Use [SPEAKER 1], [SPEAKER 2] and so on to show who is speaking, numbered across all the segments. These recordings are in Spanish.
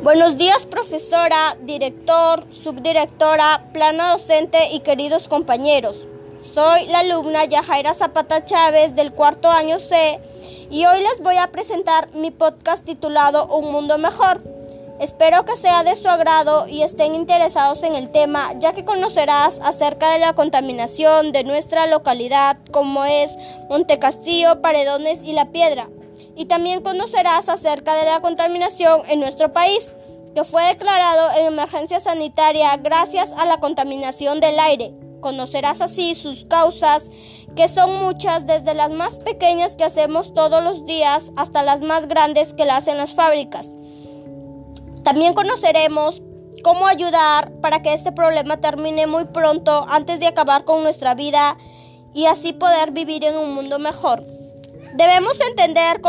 [SPEAKER 1] Buenos días, profesora, director, subdirectora, plano docente y queridos compañeros. Soy la alumna Yajaira Zapata Chávez del cuarto año C y hoy les voy a presentar mi podcast titulado Un Mundo Mejor. Espero que sea de su agrado y estén interesados en el tema, ya que conocerás acerca de la contaminación de nuestra localidad, como es Montecastillo, Paredones y La Piedra y también conocerás acerca de la contaminación en nuestro país, que fue declarado en emergencia sanitaria gracias a la contaminación del aire. Conocerás así sus causas, que son muchas, desde las más pequeñas que hacemos todos los días hasta las más grandes que las hacen las fábricas. También conoceremos cómo ayudar para que este problema termine muy pronto antes de acabar con nuestra vida y así poder vivir en un mundo mejor. Debemos entender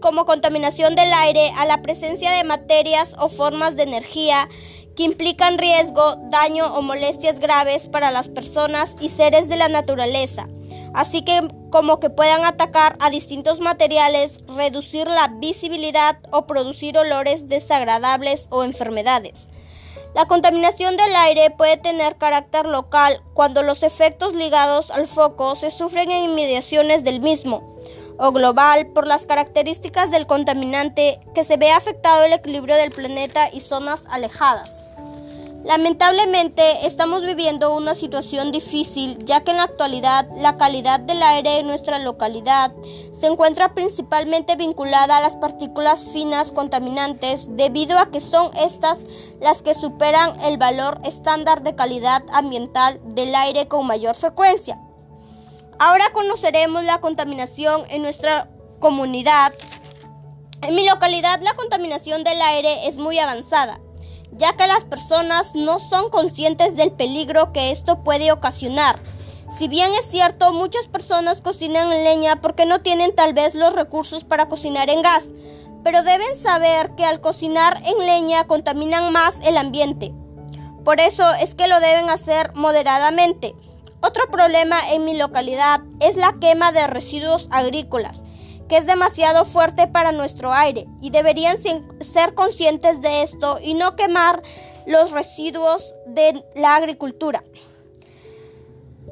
[SPEAKER 1] como contaminación del aire a la presencia de materias o formas de energía que implican riesgo, daño o molestias graves para las personas y seres de la naturaleza, así que como que puedan atacar a distintos materiales, reducir la visibilidad o producir olores desagradables o enfermedades. La contaminación del aire puede tener carácter local cuando los efectos ligados al foco se sufren en inmediaciones del mismo o global por las características del contaminante que se ve afectado el equilibrio del planeta y zonas alejadas. Lamentablemente estamos viviendo una situación difícil ya que en la actualidad la calidad del aire en nuestra localidad se encuentra principalmente vinculada a las partículas finas contaminantes debido a que son estas las que superan el valor estándar de calidad ambiental del aire con mayor frecuencia. Ahora conoceremos la contaminación en nuestra comunidad. En mi localidad la contaminación del aire es muy avanzada, ya que las personas no son conscientes del peligro que esto puede ocasionar. Si bien es cierto, muchas personas cocinan en leña porque no tienen tal vez los recursos para cocinar en gas, pero deben saber que al cocinar en leña contaminan más el ambiente. Por eso es que lo deben hacer moderadamente. Otro problema en mi localidad es la quema de residuos agrícolas, que es demasiado fuerte para nuestro aire y deberían ser conscientes de esto y no quemar los residuos de la agricultura.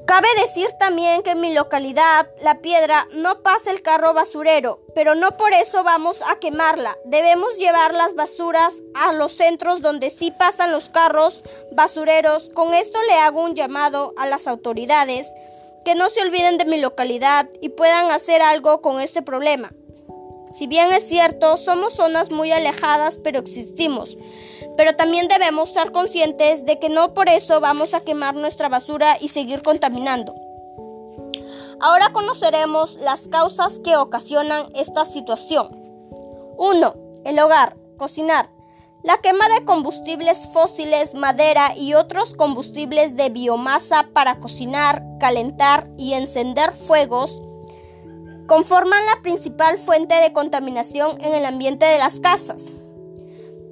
[SPEAKER 1] Cabe decir también que en mi localidad, La Piedra, no pasa el carro basurero, pero no por eso vamos a quemarla. Debemos llevar las basuras a los centros donde sí pasan los carros basureros. Con esto le hago un llamado a las autoridades que no se olviden de mi localidad y puedan hacer algo con este problema. Si bien es cierto, somos zonas muy alejadas, pero existimos. Pero también debemos ser conscientes de que no por eso vamos a quemar nuestra basura y seguir contaminando. Ahora conoceremos las causas que ocasionan esta situación. 1. El hogar, cocinar. La quema de combustibles fósiles, madera y otros combustibles de biomasa para cocinar, calentar y encender fuegos conforman la principal fuente de contaminación en el ambiente de las casas.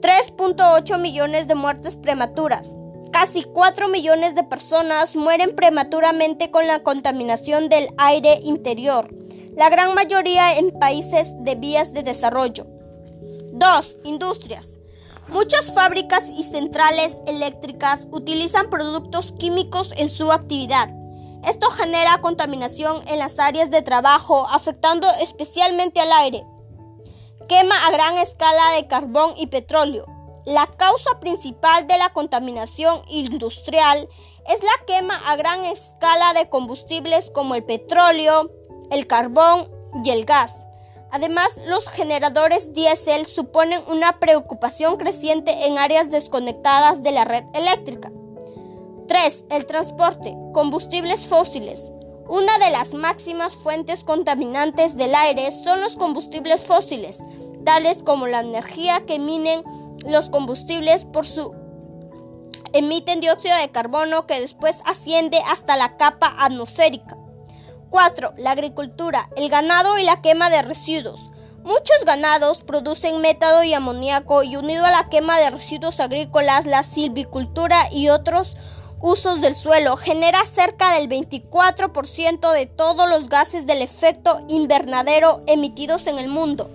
[SPEAKER 1] 3.8 millones de muertes prematuras. Casi 4 millones de personas mueren prematuramente con la contaminación del aire interior, la gran mayoría en países de vías de desarrollo. 2. Industrias. Muchas fábricas y centrales eléctricas utilizan productos químicos en su actividad. Esto genera contaminación en las áreas de trabajo, afectando especialmente al aire. Quema a gran escala de carbón y petróleo. La causa principal de la contaminación industrial es la quema a gran escala de combustibles como el petróleo, el carbón y el gas. Además, los generadores diésel suponen una preocupación creciente en áreas desconectadas de la red eléctrica. 3. El transporte. Combustibles fósiles. Una de las máximas fuentes contaminantes del aire son los combustibles fósiles, tales como la energía que emiten los combustibles por su emiten dióxido de carbono que después asciende hasta la capa atmosférica. 4. La agricultura, el ganado y la quema de residuos. Muchos ganados producen métado y amoníaco y unido a la quema de residuos agrícolas, la silvicultura y otros usos del suelo genera cerca del 24% de todos los gases del efecto invernadero emitidos en el mundo.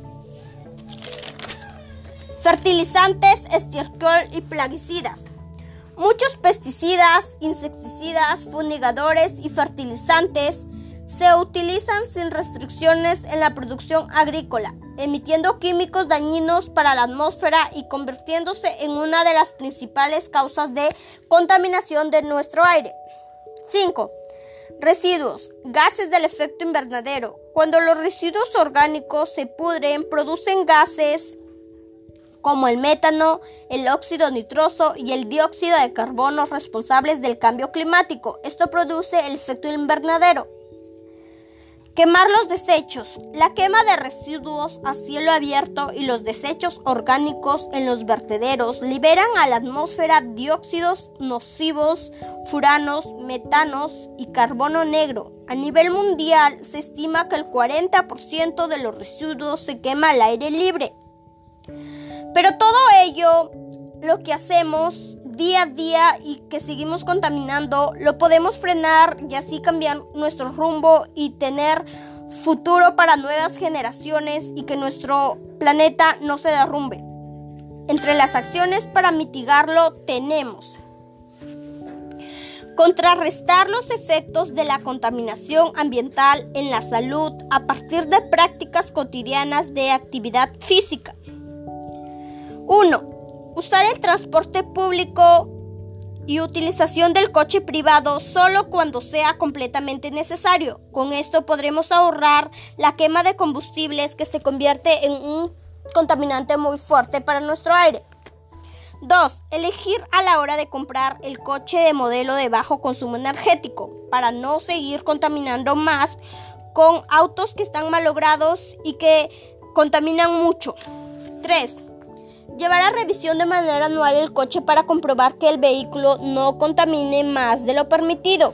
[SPEAKER 1] Fertilizantes, estiércol y plaguicidas. Muchos pesticidas, insecticidas, fumigadores y fertilizantes se utilizan sin restricciones en la producción agrícola, emitiendo químicos dañinos para la atmósfera y convirtiéndose en una de las principales causas de contaminación de nuestro aire. 5. Residuos, gases del efecto invernadero. Cuando los residuos orgánicos se pudren, producen gases como el métano, el óxido nitroso y el dióxido de carbono responsables del cambio climático. Esto produce el efecto invernadero. Quemar los desechos. La quema de residuos a cielo abierto y los desechos orgánicos en los vertederos liberan a la atmósfera dióxidos nocivos, furanos, metanos y carbono negro. A nivel mundial se estima que el 40% de los residuos se quema al aire libre. Pero todo ello, lo que hacemos día a día y que seguimos contaminando, lo podemos frenar y así cambiar nuestro rumbo y tener futuro para nuevas generaciones y que nuestro planeta no se derrumbe. Entre las acciones para mitigarlo tenemos contrarrestar los efectos de la contaminación ambiental en la salud a partir de prácticas cotidianas de actividad física. 1. Usar el transporte público y utilización del coche privado solo cuando sea completamente necesario. Con esto podremos ahorrar la quema de combustibles que se convierte en un contaminante muy fuerte para nuestro aire. 2. Elegir a la hora de comprar el coche de modelo de bajo consumo energético para no seguir contaminando más con autos que están malogrados y que contaminan mucho. 3. Llevar a revisión de manera anual el coche para comprobar que el vehículo no contamine más de lo permitido.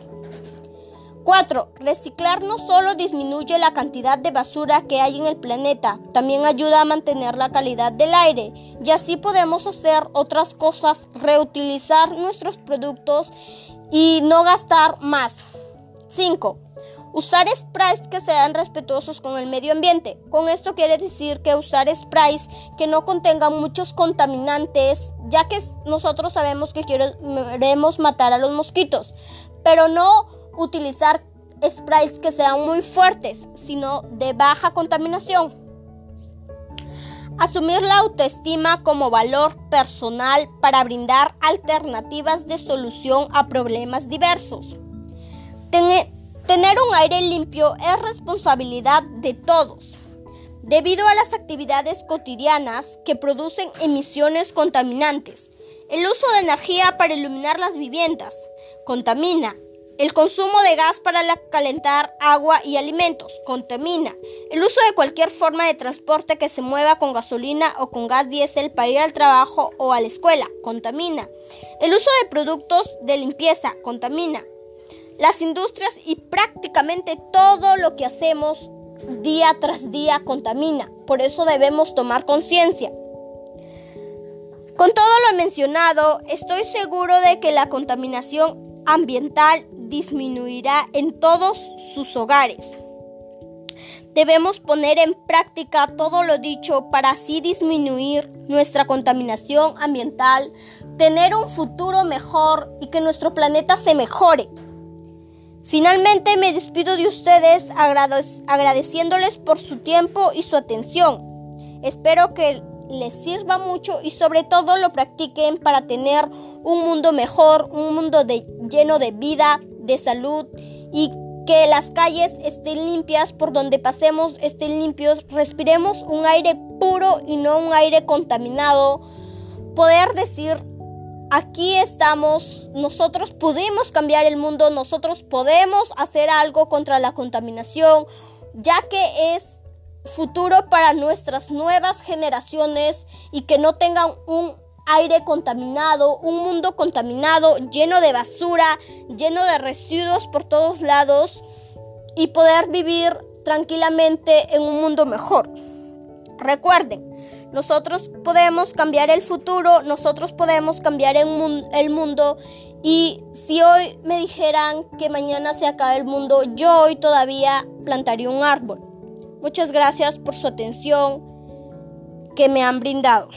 [SPEAKER 1] 4. Reciclar no solo disminuye la cantidad de basura que hay en el planeta, también ayuda a mantener la calidad del aire y así podemos hacer otras cosas, reutilizar nuestros productos y no gastar más. 5. Usar sprays que sean respetuosos con el medio ambiente. Con esto quiere decir que usar sprays que no contengan muchos contaminantes, ya que nosotros sabemos que queremos matar a los mosquitos, pero no utilizar sprays que sean muy fuertes, sino de baja contaminación. Asumir la autoestima como valor personal para brindar alternativas de solución a problemas diversos. Tener un aire limpio es responsabilidad de todos, debido a las actividades cotidianas que producen emisiones contaminantes. El uso de energía para iluminar las viviendas contamina. El consumo de gas para calentar agua y alimentos contamina. El uso de cualquier forma de transporte que se mueva con gasolina o con gas diésel para ir al trabajo o a la escuela contamina. El uso de productos de limpieza contamina las industrias y prácticamente todo lo que hacemos día tras día contamina. Por eso debemos tomar conciencia. Con todo lo mencionado, estoy seguro de que la contaminación ambiental disminuirá en todos sus hogares. Debemos poner en práctica todo lo dicho para así disminuir nuestra contaminación ambiental, tener un futuro mejor y que nuestro planeta se mejore. Finalmente me despido de ustedes agradeciéndoles por su tiempo y su atención. Espero que les sirva mucho y sobre todo lo practiquen para tener un mundo mejor, un mundo lleno de vida, de salud y que las calles estén limpias, por donde pasemos estén limpios, respiremos un aire puro y no un aire contaminado. Poder decir aquí estamos, nosotros pudimos cambiar el mundo, nosotros podemos hacer algo contra la contaminación, ya que es futuro para nuestras nuevas generaciones y que no tengan un aire contaminado, un mundo contaminado, lleno de basura, lleno de residuos por todos lados y poder vivir tranquilamente en un mundo mejor. Recuerden, nosotros podemos cambiar el futuro, nosotros podemos cambiar el, mundo. Y si hoy me dijeran que mañana se acaba el mundo, yo hoy todavía plantaría un árbol. Muchas gracias por su atención que me han brindado.